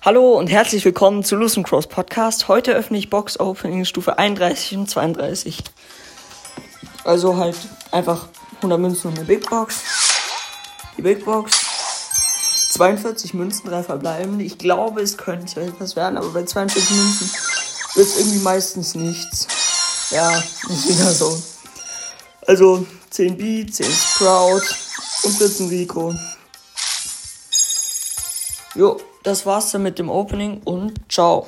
Hallo und herzlich willkommen zu Lucian Cross Podcast. Heute öffne ich Box Opening Stufe 31 und 32. Also halt einfach 100 Münzen und eine Big Box. Die Big Box. 42 Münzen, drei verbleiben. Ich glaube, es könnte etwas werden, aber bei 42 Münzen wird es irgendwie meistens nichts. Ja, ist wieder so. Also 10 B, 10 Sprout und 14 Rico. Jo, das war's dann mit dem Opening und ciao.